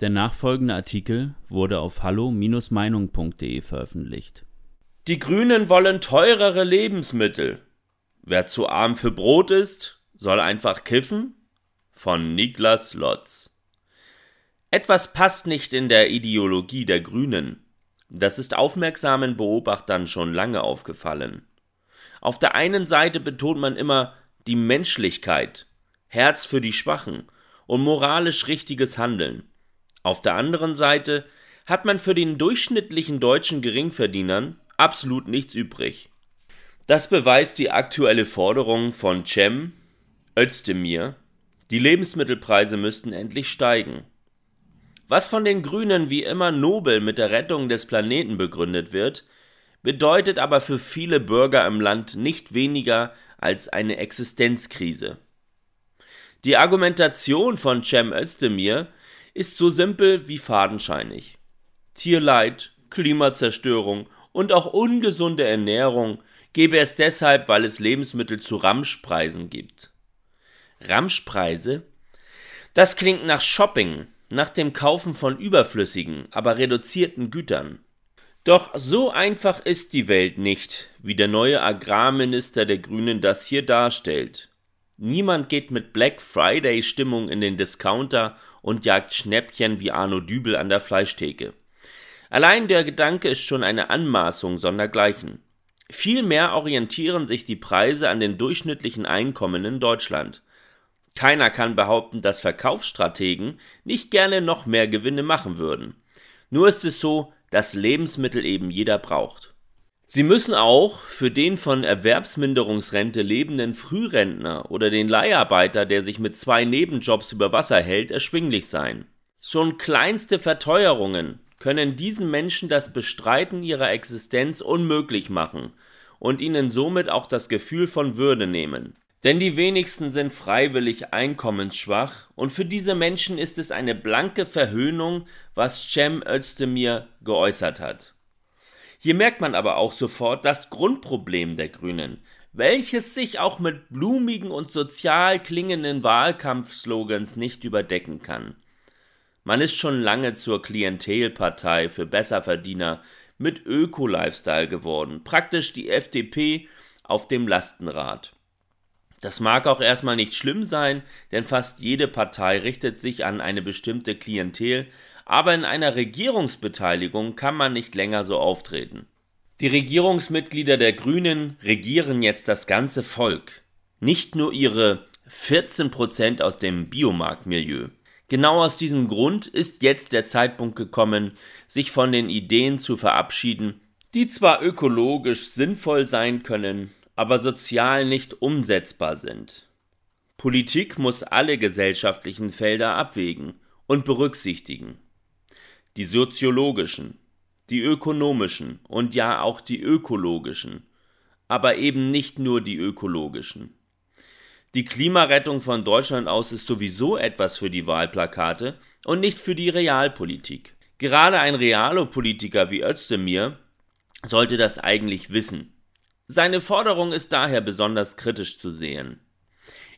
Der nachfolgende Artikel wurde auf hallo-meinung.de veröffentlicht. Die Grünen wollen teurere Lebensmittel. Wer zu arm für Brot ist, soll einfach kiffen? Von Niklas Lotz. Etwas passt nicht in der Ideologie der Grünen. Das ist aufmerksamen Beobachtern schon lange aufgefallen. Auf der einen Seite betont man immer die Menschlichkeit, Herz für die Schwachen und moralisch richtiges Handeln. Auf der anderen Seite hat man für den durchschnittlichen deutschen Geringverdienern absolut nichts übrig. Das beweist die aktuelle Forderung von Cem Özdemir, die Lebensmittelpreise müssten endlich steigen. Was von den Grünen wie immer nobel mit der Rettung des Planeten begründet wird, bedeutet aber für viele Bürger im Land nicht weniger als eine Existenzkrise. Die Argumentation von Cem Özdemir ist so simpel wie fadenscheinig. Tierleid, Klimazerstörung und auch ungesunde Ernährung gebe es deshalb, weil es Lebensmittel zu Ramschpreisen gibt. Ramschpreise? Das klingt nach Shopping, nach dem Kaufen von überflüssigen, aber reduzierten Gütern. Doch so einfach ist die Welt nicht, wie der neue Agrarminister der Grünen das hier darstellt. Niemand geht mit Black Friday Stimmung in den Discounter und jagt Schnäppchen wie Arno Dübel an der Fleischtheke. Allein der Gedanke ist schon eine Anmaßung sondergleichen. Vielmehr orientieren sich die Preise an den durchschnittlichen Einkommen in Deutschland. Keiner kann behaupten, dass Verkaufsstrategen nicht gerne noch mehr Gewinne machen würden. Nur ist es so, dass Lebensmittel eben jeder braucht. Sie müssen auch für den von Erwerbsminderungsrente lebenden Frührentner oder den Leiharbeiter, der sich mit zwei Nebenjobs über Wasser hält, erschwinglich sein. Schon kleinste Verteuerungen können diesen Menschen das Bestreiten ihrer Existenz unmöglich machen und ihnen somit auch das Gefühl von Würde nehmen. Denn die wenigsten sind freiwillig einkommensschwach und für diese Menschen ist es eine blanke Verhöhnung, was Cem Özdemir geäußert hat. Hier merkt man aber auch sofort das Grundproblem der Grünen, welches sich auch mit blumigen und sozial klingenden Wahlkampfslogans nicht überdecken kann. Man ist schon lange zur Klientelpartei für Besserverdiener mit Öko-Lifestyle geworden, praktisch die FDP auf dem Lastenrad. Das mag auch erstmal nicht schlimm sein, denn fast jede Partei richtet sich an eine bestimmte Klientel, aber in einer Regierungsbeteiligung kann man nicht länger so auftreten. Die Regierungsmitglieder der Grünen regieren jetzt das ganze Volk, nicht nur ihre 14% aus dem Biomarktmilieu. Genau aus diesem Grund ist jetzt der Zeitpunkt gekommen, sich von den Ideen zu verabschieden, die zwar ökologisch sinnvoll sein können, aber sozial nicht umsetzbar sind. Politik muss alle gesellschaftlichen Felder abwägen und berücksichtigen die soziologischen, die ökonomischen und ja auch die ökologischen, aber eben nicht nur die ökologischen. Die Klimarettung von Deutschland aus ist sowieso etwas für die Wahlplakate und nicht für die Realpolitik. Gerade ein Realopolitiker wie Özdemir sollte das eigentlich wissen. Seine Forderung ist daher besonders kritisch zu sehen.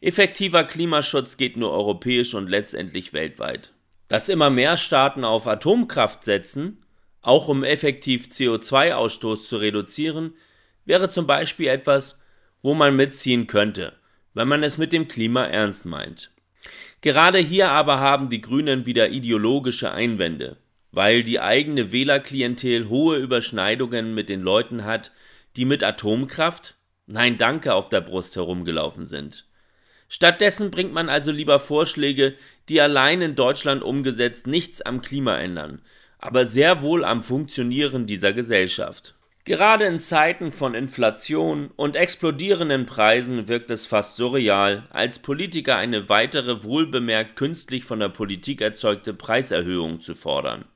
Effektiver Klimaschutz geht nur europäisch und letztendlich weltweit. Dass immer mehr Staaten auf Atomkraft setzen, auch um effektiv CO2-Ausstoß zu reduzieren, wäre zum Beispiel etwas, wo man mitziehen könnte, wenn man es mit dem Klima ernst meint. Gerade hier aber haben die Grünen wieder ideologische Einwände, weil die eigene Wählerklientel hohe Überschneidungen mit den Leuten hat, die mit Atomkraft, nein danke, auf der Brust herumgelaufen sind. Stattdessen bringt man also lieber Vorschläge, die allein in Deutschland umgesetzt nichts am Klima ändern, aber sehr wohl am Funktionieren dieser Gesellschaft. Gerade in Zeiten von Inflation und explodierenden Preisen wirkt es fast surreal, als Politiker eine weitere wohlbemerkt künstlich von der Politik erzeugte Preiserhöhung zu fordern.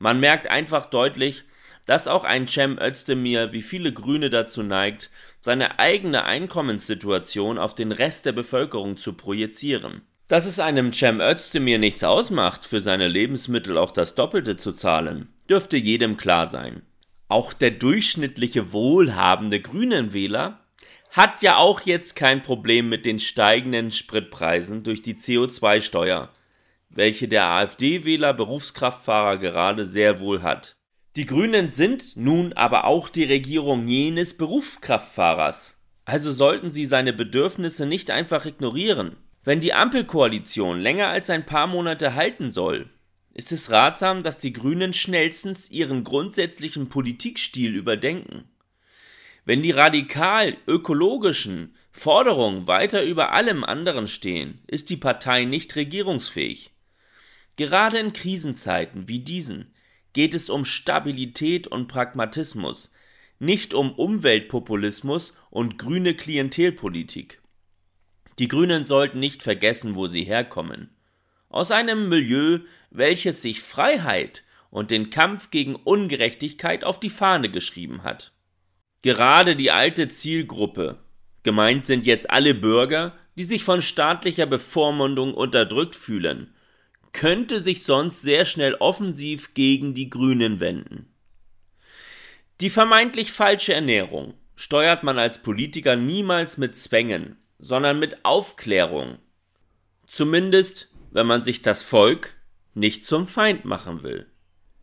Man merkt einfach deutlich, dass auch ein Cem Özdemir wie viele Grüne dazu neigt, seine eigene Einkommenssituation auf den Rest der Bevölkerung zu projizieren. Dass es einem Cem Özdemir nichts ausmacht, für seine Lebensmittel auch das Doppelte zu zahlen, dürfte jedem klar sein. Auch der durchschnittliche wohlhabende Grünenwähler hat ja auch jetzt kein Problem mit den steigenden Spritpreisen durch die CO2-Steuer. welche der AfD-Wähler Berufskraftfahrer gerade sehr wohl hat. Die Grünen sind nun aber auch die Regierung jenes Berufskraftfahrers. Also sollten sie seine Bedürfnisse nicht einfach ignorieren. Wenn die Ampelkoalition länger als ein paar Monate halten soll, ist es ratsam, dass die Grünen schnellstens ihren grundsätzlichen Politikstil überdenken. Wenn die radikal ökologischen Forderungen weiter über allem anderen stehen, ist die Partei nicht regierungsfähig. Gerade in Krisenzeiten wie diesen geht es um Stabilität und Pragmatismus, nicht um Umweltpopulismus und grüne Klientelpolitik. Die Grünen sollten nicht vergessen, wo sie herkommen. Aus einem Milieu, welches sich Freiheit und den Kampf gegen Ungerechtigkeit auf die Fahne geschrieben hat. Gerade die alte Zielgruppe, gemeint sind jetzt alle Bürger, die sich von staatlicher Bevormundung unterdrückt fühlen, könnte sich sonst sehr schnell offensiv gegen die Grünen wenden. Die vermeintlich falsche Ernährung steuert man als Politiker niemals mit Zwängen, sondern mit Aufklärung. Zumindest, wenn man sich das Volk nicht zum Feind machen will.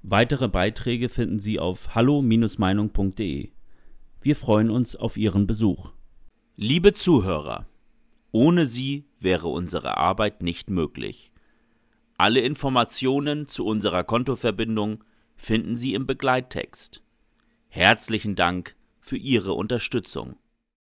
Weitere Beiträge finden Sie auf hallo-meinung.de. Wir freuen uns auf Ihren Besuch. Liebe Zuhörer, ohne Sie wäre unsere Arbeit nicht möglich. Alle Informationen zu unserer Kontoverbindung finden Sie im Begleittext. Herzlichen Dank für Ihre Unterstützung.